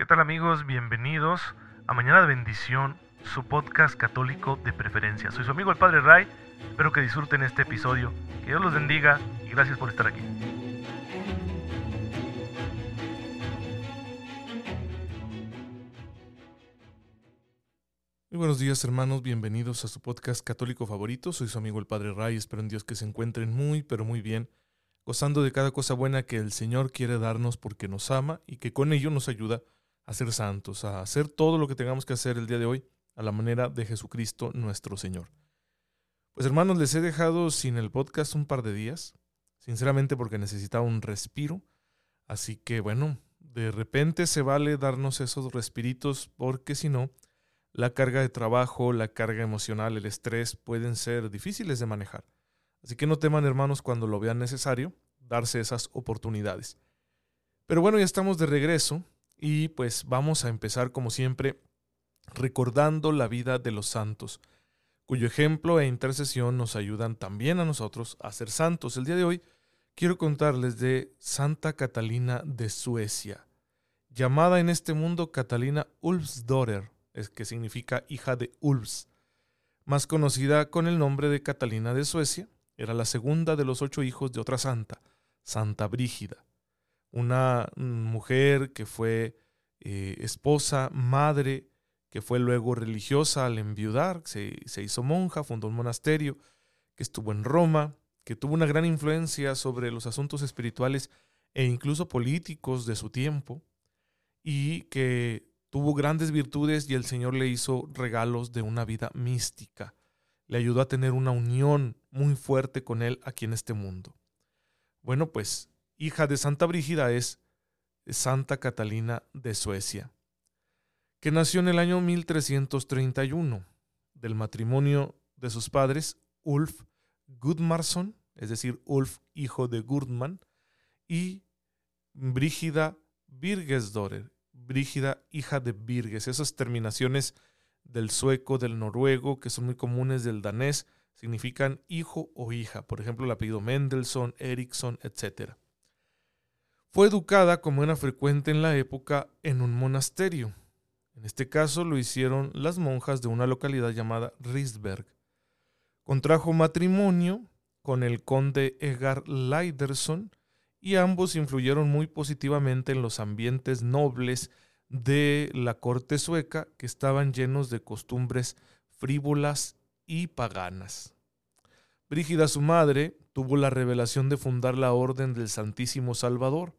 ¿Qué tal amigos? Bienvenidos a Mañana de Bendición, su podcast católico de preferencia. Soy su amigo el Padre Ray, espero que disfruten este episodio, que Dios los bendiga y gracias por estar aquí. Muy buenos días hermanos, bienvenidos a su podcast católico favorito. Soy su amigo el Padre Ray, espero en Dios que se encuentren muy, pero muy bien, gozando de cada cosa buena que el Señor quiere darnos porque nos ama y que con ello nos ayuda ser santos, a hacer todo lo que tengamos que hacer el día de hoy a la manera de Jesucristo nuestro Señor. Pues hermanos, les he dejado sin el podcast un par de días, sinceramente porque necesitaba un respiro, así que bueno, de repente se vale darnos esos respiritos porque si no, la carga de trabajo, la carga emocional, el estrés pueden ser difíciles de manejar. Así que no teman hermanos cuando lo vean necesario darse esas oportunidades. Pero bueno, ya estamos de regreso y pues vamos a empezar como siempre recordando la vida de los santos, cuyo ejemplo e intercesión nos ayudan también a nosotros a ser santos. El día de hoy quiero contarles de Santa Catalina de Suecia, llamada en este mundo Catalina Ulfsdotter, que significa hija de Ulfs, más conocida con el nombre de Catalina de Suecia, era la segunda de los ocho hijos de otra santa, Santa Brígida una mujer que fue eh, esposa, madre, que fue luego religiosa al enviudar, se, se hizo monja, fundó un monasterio, que estuvo en Roma, que tuvo una gran influencia sobre los asuntos espirituales e incluso políticos de su tiempo, y que tuvo grandes virtudes y el Señor le hizo regalos de una vida mística. Le ayudó a tener una unión muy fuerte con Él aquí en este mundo. Bueno, pues hija de Santa Brígida, es Santa Catalina de Suecia, que nació en el año 1331 del matrimonio de sus padres, Ulf Gudmarsson, es decir, Ulf hijo de Gudman, y Brígida Birgesdotter, Brígida hija de Birges. Esas terminaciones del sueco, del noruego, que son muy comunes del danés, significan hijo o hija. Por ejemplo, el apellido Mendelssohn, Eriksson, etc. Fue educada, como era frecuente en la época, en un monasterio. En este caso lo hicieron las monjas de una localidad llamada Risberg. Contrajo matrimonio con el conde Egar Leiderson y ambos influyeron muy positivamente en los ambientes nobles de la corte sueca que estaban llenos de costumbres frívolas y paganas. Brígida, su madre, tuvo la revelación de fundar la Orden del Santísimo Salvador,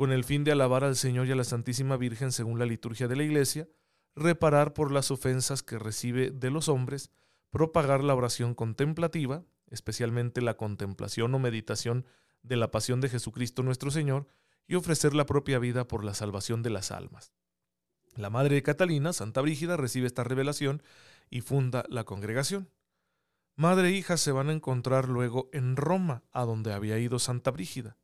con el fin de alabar al Señor y a la Santísima Virgen según la liturgia de la Iglesia, reparar por las ofensas que recibe de los hombres, propagar la oración contemplativa, especialmente la contemplación o meditación de la pasión de Jesucristo nuestro Señor, y ofrecer la propia vida por la salvación de las almas. La madre de Catalina, Santa Brígida, recibe esta revelación y funda la congregación. Madre e hija se van a encontrar luego en Roma, a donde había ido Santa Brígida.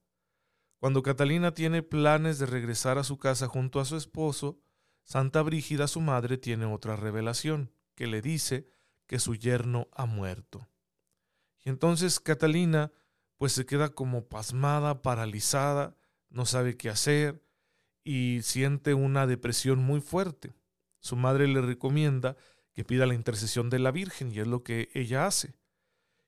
Cuando Catalina tiene planes de regresar a su casa junto a su esposo, Santa Brígida, su madre, tiene otra revelación, que le dice que su yerno ha muerto. Y entonces Catalina pues se queda como pasmada, paralizada, no sabe qué hacer y siente una depresión muy fuerte. Su madre le recomienda que pida la intercesión de la Virgen y es lo que ella hace.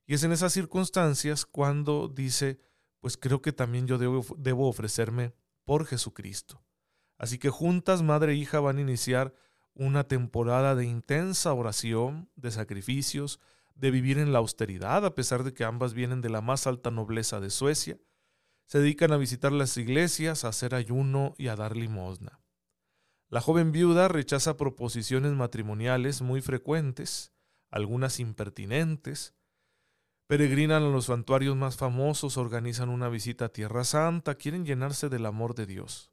Y es en esas circunstancias cuando dice, pues creo que también yo debo, ofrecerme por Jesucristo. Así que juntas, madre e hija, van a iniciar una temporada de intensa oración, de sacrificios, de vivir en la austeridad, a pesar de que ambas vienen de la más alta nobleza de Suecia. Se dedican a visitar las iglesias, a hacer ayuno y a dar limosna. La joven viuda rechaza proposiciones matrimoniales muy frecuentes, algunas impertinentes, Peregrinan a los santuarios más famosos, organizan una visita a Tierra Santa, quieren llenarse del amor de Dios.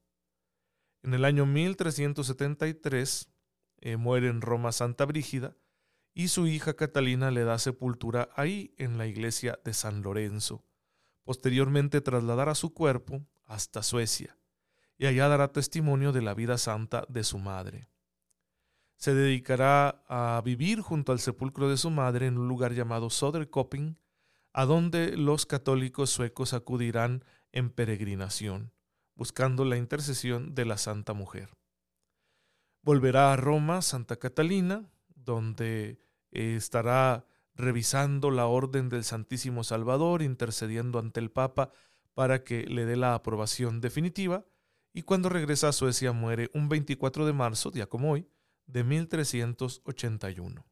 En el año 1373 eh, muere en Roma Santa Brígida y su hija Catalina le da sepultura ahí en la iglesia de San Lorenzo. Posteriormente trasladará su cuerpo hasta Suecia y allá dará testimonio de la vida santa de su madre. Se dedicará a vivir junto al sepulcro de su madre en un lugar llamado Soderkoping, a donde los católicos suecos acudirán en peregrinación, buscando la intercesión de la Santa Mujer. volverá a Roma, Santa Catalina, donde eh, estará revisando la orden del Santísimo Salvador, intercediendo ante el Papa para que le dé la aprobación definitiva, y cuando regresa a Suecia muere un 24 de marzo, día como hoy, de 1381.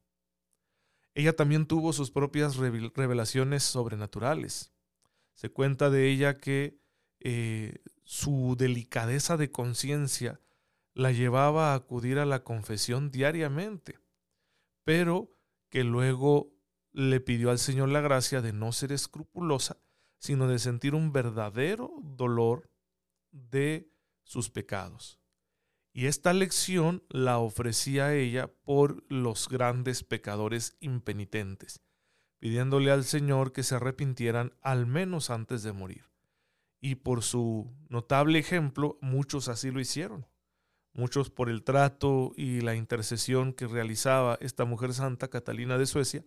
Ella también tuvo sus propias revelaciones sobrenaturales. Se cuenta de ella que eh, su delicadeza de conciencia la llevaba a acudir a la confesión diariamente, pero que luego le pidió al Señor la gracia de no ser escrupulosa, sino de sentir un verdadero dolor de sus pecados. Y esta lección la ofrecía ella por los grandes pecadores impenitentes, pidiéndole al Señor que se arrepintieran al menos antes de morir. Y por su notable ejemplo, muchos así lo hicieron. Muchos por el trato y la intercesión que realizaba esta mujer santa, Catalina de Suecia,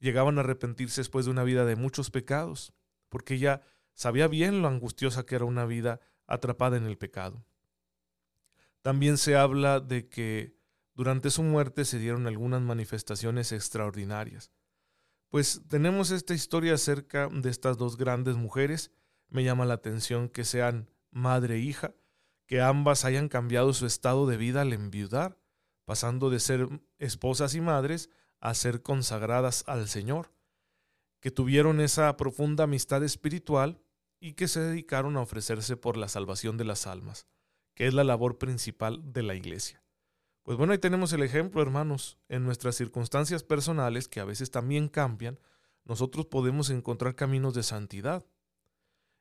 llegaban a arrepentirse después de una vida de muchos pecados, porque ella sabía bien lo angustiosa que era una vida atrapada en el pecado. También se habla de que durante su muerte se dieron algunas manifestaciones extraordinarias. Pues tenemos esta historia acerca de estas dos grandes mujeres. Me llama la atención que sean madre e hija, que ambas hayan cambiado su estado de vida al enviudar, pasando de ser esposas y madres a ser consagradas al Señor, que tuvieron esa profunda amistad espiritual y que se dedicaron a ofrecerse por la salvación de las almas, que es la labor principal de la Iglesia. Pues bueno, ahí tenemos el ejemplo, hermanos, en nuestras circunstancias personales, que a veces también cambian, nosotros podemos encontrar caminos de santidad.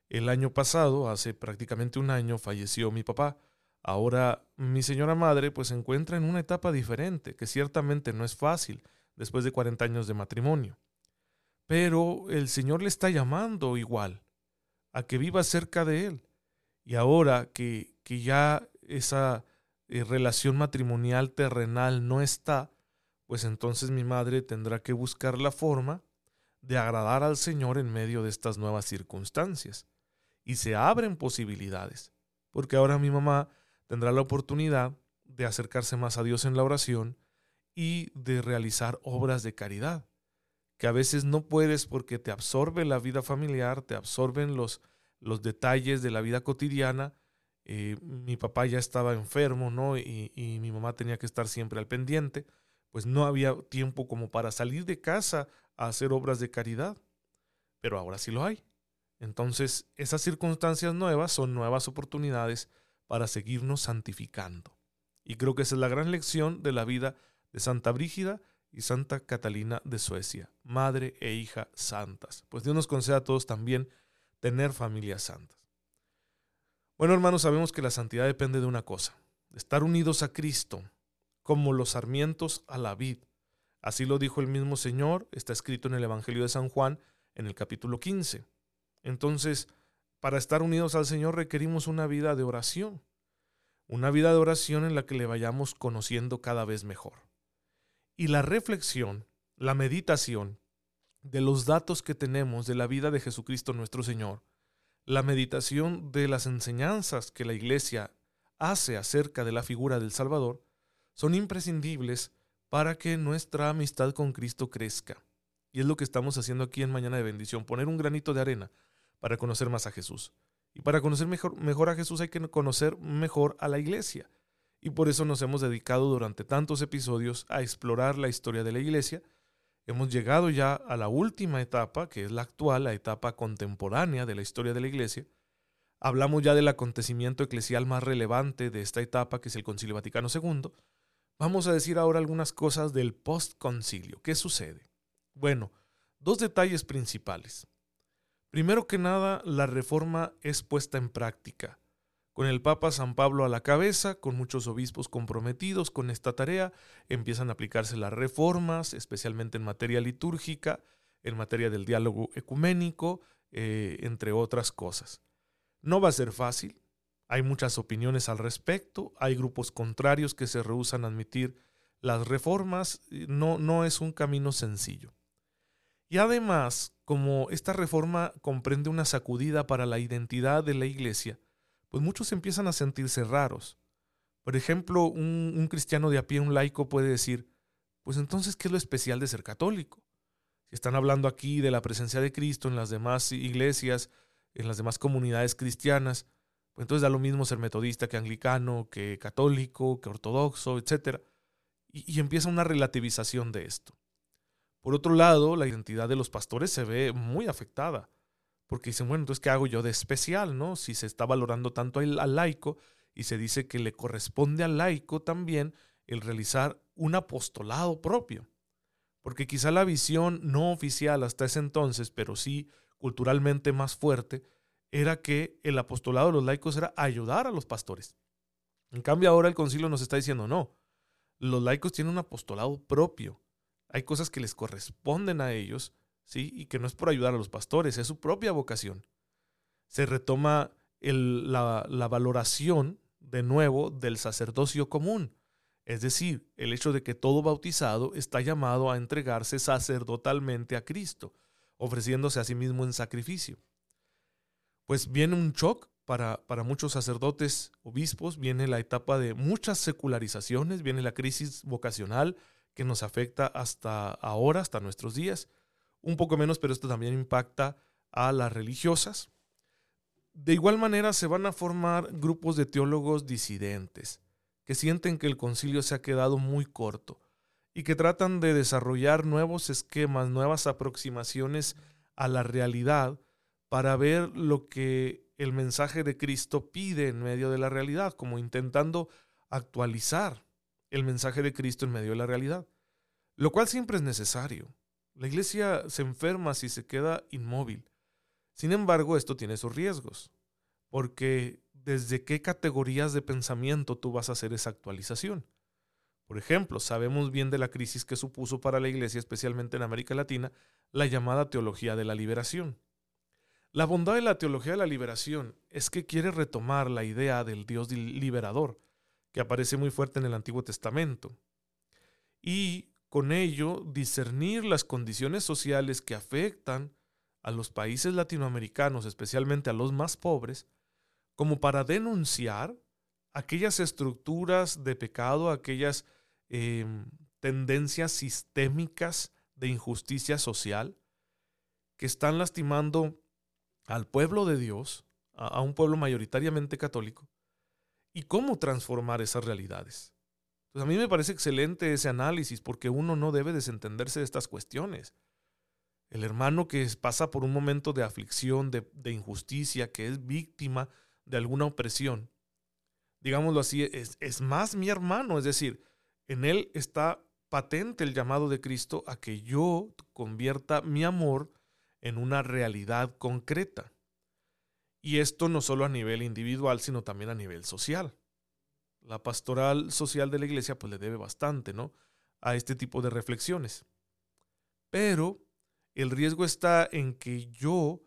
El año pasado, hace prácticamente un año, falleció mi papá. Ahora mi señora madre pues se encuentra en una etapa diferente, que ciertamente no es fácil después de 40 años de matrimonio. Pero el Señor le está llamando igual a que viva cerca de Él. Y ahora que, que ya esa eh, relación matrimonial terrenal no está, pues entonces mi madre tendrá que buscar la forma de agradar al Señor en medio de estas nuevas circunstancias. Y se abren posibilidades, porque ahora mi mamá tendrá la oportunidad de acercarse más a Dios en la oración y de realizar obras de caridad, que a veces no puedes porque te absorbe la vida familiar, te absorben los, los detalles de la vida cotidiana. Eh, mi papá ya estaba enfermo, ¿no? Y, y mi mamá tenía que estar siempre al pendiente, pues no había tiempo como para salir de casa a hacer obras de caridad, pero ahora sí lo hay. Entonces, esas circunstancias nuevas son nuevas oportunidades para seguirnos santificando. Y creo que esa es la gran lección de la vida de Santa Brígida y Santa Catalina de Suecia, madre e hija santas. Pues Dios nos conceda a todos también tener familias santas. Bueno, hermanos, sabemos que la santidad depende de una cosa, estar unidos a Cristo, como los sarmientos a la vid. Así lo dijo el mismo Señor, está escrito en el Evangelio de San Juan, en el capítulo 15. Entonces, para estar unidos al Señor requerimos una vida de oración, una vida de oración en la que le vayamos conociendo cada vez mejor. Y la reflexión, la meditación de los datos que tenemos de la vida de Jesucristo nuestro Señor, la meditación de las enseñanzas que la Iglesia hace acerca de la figura del Salvador, son imprescindibles para que nuestra amistad con Cristo crezca. Y es lo que estamos haciendo aquí en Mañana de Bendición, poner un granito de arena para conocer más a Jesús. Y para conocer mejor, mejor a Jesús hay que conocer mejor a la iglesia. Y por eso nos hemos dedicado durante tantos episodios a explorar la historia de la iglesia. Hemos llegado ya a la última etapa, que es la actual, la etapa contemporánea de la historia de la iglesia. Hablamos ya del acontecimiento eclesial más relevante de esta etapa, que es el Concilio Vaticano II. Vamos a decir ahora algunas cosas del postconcilio. ¿Qué sucede? Bueno, dos detalles principales. Primero que nada, la reforma es puesta en práctica. Con el Papa San Pablo a la cabeza, con muchos obispos comprometidos con esta tarea, empiezan a aplicarse las reformas, especialmente en materia litúrgica, en materia del diálogo ecuménico, eh, entre otras cosas. No va a ser fácil, hay muchas opiniones al respecto, hay grupos contrarios que se rehusan a admitir las reformas, no, no es un camino sencillo. Y además, como esta reforma comprende una sacudida para la identidad de la iglesia, pues muchos empiezan a sentirse raros, Por ejemplo, un, cristiano de a pie, un laico, puede decir, pues entonces, ¿qué es lo especial de ser católico? Si están hablando aquí de la presencia de Cristo en las demás iglesias, en las demás comunidades cristianas, pues entonces da lo mismo ser metodista que anglicano, que católico, que ortodoxo, etc. y empieza una relativización de esto. Por otro lado, la identidad de los pastores se ve muy afectada, porque dicen, bueno, entonces, ¿qué hago yo de especial, no? Si se está valorando tanto al, laico y se dice que le corresponde al laico también el realizar un apostolado propio. Porque quizá la visión no oficial hasta ese entonces, pero sí culturalmente más fuerte, era que el apostolado de los laicos era ayudar a los pastores. En cambio ahora el concilio nos está diciendo, no, los laicos tienen un apostolado propio hay cosas que les corresponden a ellos, ¿sí? Y que no es por ayudar a los pastores, es su propia vocación. Se retoma la, la valoración de nuevo del sacerdocio común. Es decir, el hecho de que todo bautizado está llamado a entregarse sacerdotalmente a Cristo, ofreciéndose a sí mismo en sacrificio. Pues viene un shock para, para, muchos sacerdotes, obispos, viene la etapa de muchas secularizaciones, viene la crisis vocacional, que nos afecta hasta ahora, hasta nuestros días. Un poco menos, pero esto también impacta a las religiosas. De igual manera se van a formar grupos de teólogos disidentes, que sienten que el concilio se ha quedado muy corto y que tratan de desarrollar nuevos esquemas, nuevas aproximaciones a la realidad para ver lo que el mensaje de Cristo pide en medio de la realidad, como intentando actualizar el mensaje de Cristo en medio de la realidad, lo cual siempre es necesario. La iglesia se enferma si se queda inmóvil. Sin embargo, esto tiene sus riesgos, porque desde qué categorías de pensamiento tú vas a hacer esa actualización. Por ejemplo, sabemos bien de la crisis que supuso para la iglesia, especialmente en América Latina, la llamada teología de la liberación. La bondad de la teología de la liberación es que quiere retomar la idea del Dios liberador, que aparece muy fuerte en el Antiguo Testamento. Y con ello discernir las condiciones sociales que afectan a los países latinoamericanos, especialmente a los más pobres, como para denunciar aquellas estructuras de pecado, aquellas em, tendencias sistémicas de injusticia social que están lastimando al pueblo de Dios, a un pueblo mayoritariamente católico, y cómo transformar esas realidades. Pues a mí me parece excelente ese análisis porque uno no debe desentenderse de estas cuestiones. El hermano que pasa por un momento de aflicción, de, injusticia, que es víctima de alguna opresión, digámoslo así, es, es más mi hermano, es decir, en él está patente el llamado de Cristo a que yo convierta mi amor en una realidad concreta. Y esto no solo a nivel individual, sino también a nivel social. La pastoral social de la iglesia pues le debe bastante, ¿no? A este tipo de reflexiones. Pero el riesgo está en que yo,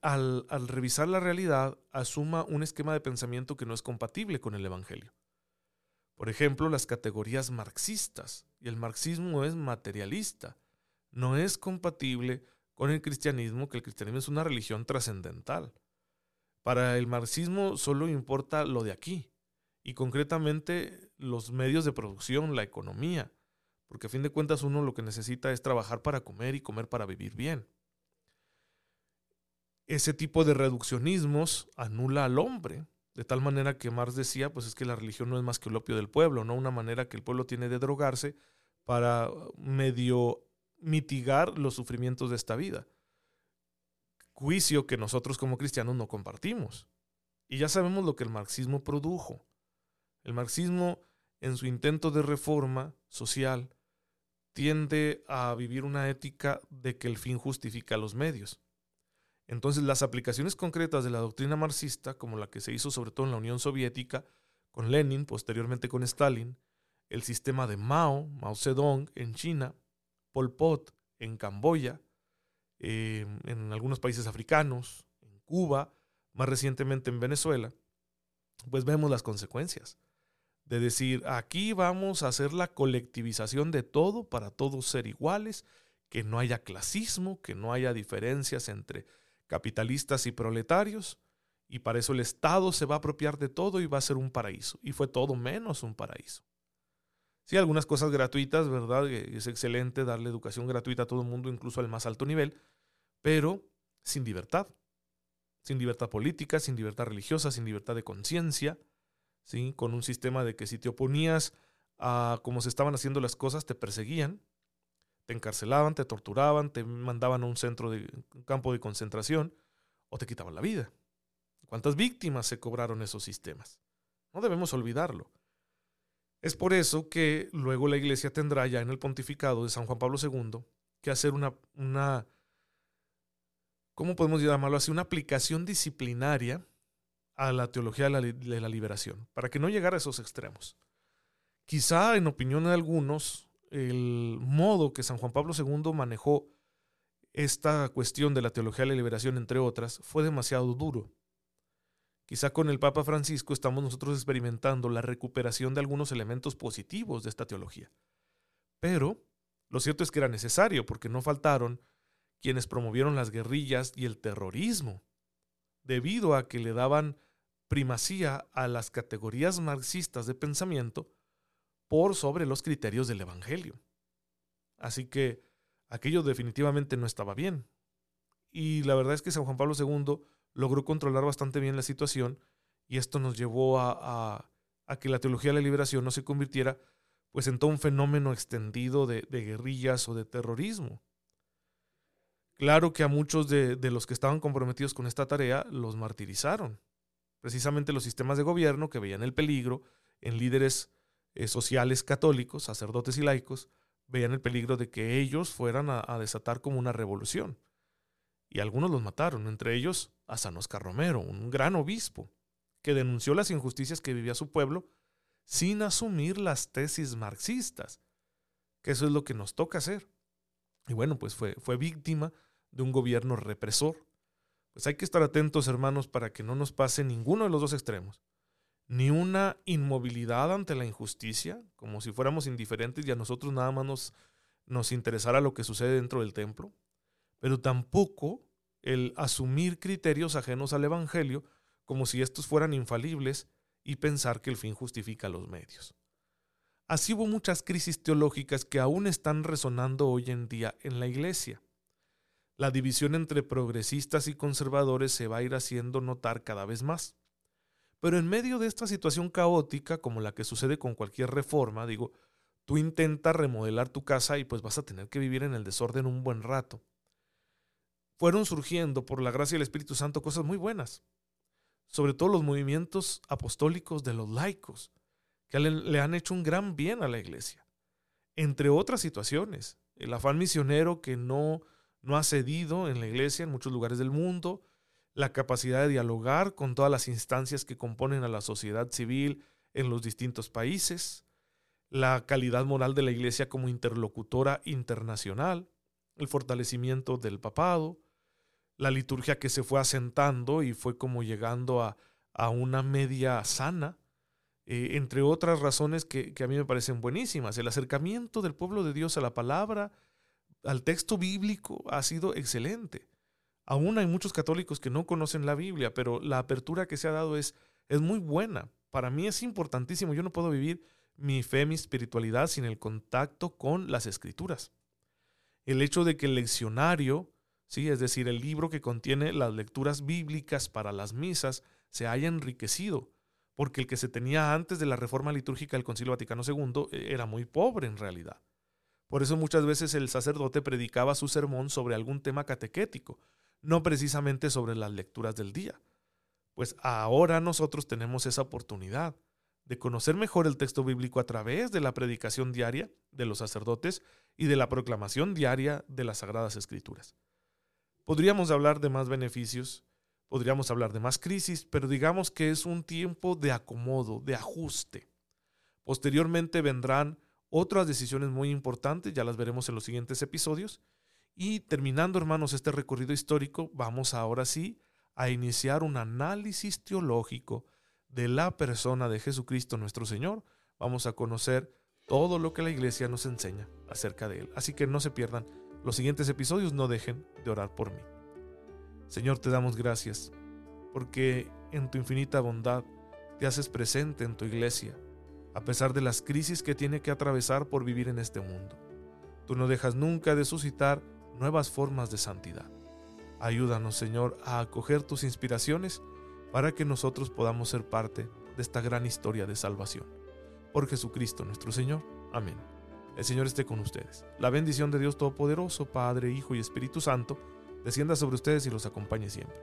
al, al revisar la realidad, asuma un esquema de pensamiento que no es compatible con el Evangelio. Por ejemplo, las categorías marxistas. Y el marxismo es materialista. No es compatible con el cristianismo, que el cristianismo es una religión trascendental. Para el marxismo solo importa lo de aquí, y concretamente los medios de producción, la economía, porque a fin de cuentas uno lo que necesita es trabajar para comer y comer para vivir bien. Ese tipo de reduccionismos anula al hombre, de tal manera que Marx decía, pues es que la religión no es más que el opio del pueblo, no una manera que el pueblo tiene de drogarse para medio mitigar los sufrimientos de esta vida juicio que nosotros como cristianos no compartimos. Y ya sabemos lo que el marxismo produjo. El marxismo, en su intento de reforma social, tiende a vivir una ética de que el fin justifica los medios. Entonces las aplicaciones concretas de la doctrina marxista, como la que se hizo sobre todo en la Unión Soviética, con Lenin, posteriormente con Stalin, el sistema de Mao, Mao Zedong en China, Pol Pot en Camboya, eh, en algunos países africanos, en Cuba, más recientemente en Venezuela, pues vemos las consecuencias de decir, aquí vamos a hacer la colectivización de todo para todos ser iguales, que no haya clasismo, que no haya diferencias entre capitalistas y proletarios, Y para eso el Estado se va a apropiar de todo y va a ser un paraíso. Y fue todo menos un paraíso. Sí, algunas cosas gratuitas, ¿verdad? Es excelente darle educación gratuita a todo el mundo, incluso al más alto nivel, pero sin libertad. Sin libertad política, sin libertad religiosa, sin libertad de conciencia, ¿sí? Con un sistema de que si te oponías a cómo se estaban haciendo las cosas, te perseguían, te encarcelaban, te torturaban, te mandaban a un centro de un campo de concentración o te quitaban la vida. ¿Cuántas víctimas se cobraron esos sistemas? No debemos olvidarlo. Es por eso que luego la iglesia tendrá ya en el pontificado de San Juan Pablo II que hacer una, una ¿cómo podemos llamarlo así? Una aplicación disciplinaria a la teología de la, liberación, para que no llegara a esos extremos. Quizá, en opinión de algunos, el modo que San Juan Pablo II manejó esta cuestión de la teología de la liberación, entre otras, fue demasiado duro. Quizá con el Papa Francisco estamos nosotros experimentando la recuperación de algunos elementos positivos de esta teología. Pero lo cierto es que era necesario, porque no faltaron quienes promovieron las guerrillas y el terrorismo, debido a que le daban primacía a las categorías marxistas de pensamiento por sobre los criterios del Evangelio. Así que aquello definitivamente no estaba bien. Y la verdad es que San Juan Pablo II logró controlar bastante bien la situación y esto nos llevó a, que la teología de la liberación no se convirtiera pues en todo un fenómeno extendido de, guerrillas o de terrorismo. Claro que a muchos de, los que estaban comprometidos con esta tarea los martirizaron. Precisamente los sistemas de gobierno que veían el peligro en líderes eh, sociales católicos, sacerdotes y laicos, veían el peligro de que ellos fueran a, desatar como una revolución. Y algunos los mataron, entre ellos a San Oscar Romero, un gran obispo, que denunció las injusticias que vivía su pueblo sin asumir las tesis marxistas, que eso es lo que nos toca hacer. Y bueno, pues fue, fue víctima de un gobierno represor. Pues hay que estar atentos, hermanos, para que no nos pase ninguno de los dos extremos ni una inmovilidad ante la injusticia, como si fuéramos indiferentes y a nosotros nada más nos, nos interesara lo que sucede dentro del templo, pero tampoco el asumir criterios ajenos al Evangelio como si estos fueran infalibles y pensar que el fin justifica los medios. Así hubo muchas crisis teológicas que aún están resonando hoy en día en la Iglesia. La división entre progresistas y conservadores se va a ir haciendo notar cada vez más. Pero en medio de esta situación caótica, como la que sucede con cualquier reforma, digo, tú intentas remodelar tu casa y pues vas a tener que vivir en el desorden un buen rato. Fueron surgiendo por la gracia del Espíritu Santo cosas muy buenas, sobre todo los movimientos apostólicos de los laicos, que le, han hecho un gran bien a la iglesia. Entre otras situaciones, el afán misionero que no, no ha cedido en la iglesia en muchos lugares del mundo, la capacidad de dialogar con todas las instancias que componen a la sociedad civil en los distintos países, la calidad moral de la Iglesia como interlocutora internacional, el fortalecimiento del papado, la liturgia que se fue asentando y fue como llegando a, una media sana, eh, entre otras razones que, que a mí me parecen buenísimas. El acercamiento del pueblo de Dios a la palabra, al texto bíblico, ha sido excelente. Aún hay muchos católicos que no conocen la Biblia, pero la apertura que se ha dado es, es muy buena. Para mí es importantísimo. Yo no puedo vivir mi fe, mi espiritualidad sin el contacto con las escrituras. El hecho de que el leccionario, sí, es decir, el libro que contiene las lecturas bíblicas para las misas, se haya enriquecido, porque el que se tenía antes de la reforma litúrgica del Concilio Vaticano II eh, era muy pobre en realidad. Por eso muchas veces el sacerdote predicaba su sermón sobre algún tema catequético, no precisamente sobre las lecturas del día. Pues ahora nosotros tenemos esa oportunidad de conocer mejor el texto bíblico a través de la predicación diaria de los sacerdotes y de la proclamación diaria de las Sagradas Escrituras. Podríamos hablar de más beneficios, podríamos hablar de más crisis, pero digamos que es un tiempo de acomodo, de ajuste. Posteriormente vendrán otras decisiones muy importantes, ya las veremos en los siguientes episodios, y terminando, hermanos, este recorrido histórico, vamos ahora sí a iniciar un análisis teológico de la persona de Jesucristo nuestro Señor. Vamos a conocer todo lo que la iglesia nos enseña acerca de Él. Así que no se pierdan los siguientes episodios, no dejen de orar por mí. Señor, te damos gracias, porque en tu infinita bondad, te haces presente en tu iglesia, a pesar de las crisis que tiene que atravesar por vivir en este mundo. Tú no dejas nunca de suscitar nuevas formas de santidad. Ayúdanos, Señor, a acoger tus inspiraciones para que nosotros podamos ser parte de esta gran historia de salvación. Por Jesucristo nuestro Señor. Amén. El Señor esté con ustedes. La bendición de Dios Todopoderoso, Padre, Hijo y Espíritu Santo, descienda sobre ustedes y los acompañe siempre.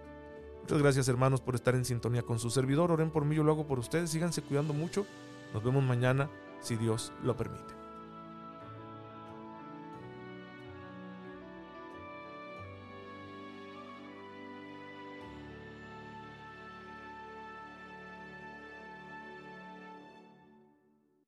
Muchas gracias hermanos por estar en sintonía con su servidor. Oren por mí, yo lo hago por ustedes. Síganse cuidando mucho. Nos vemos mañana si Dios lo permite.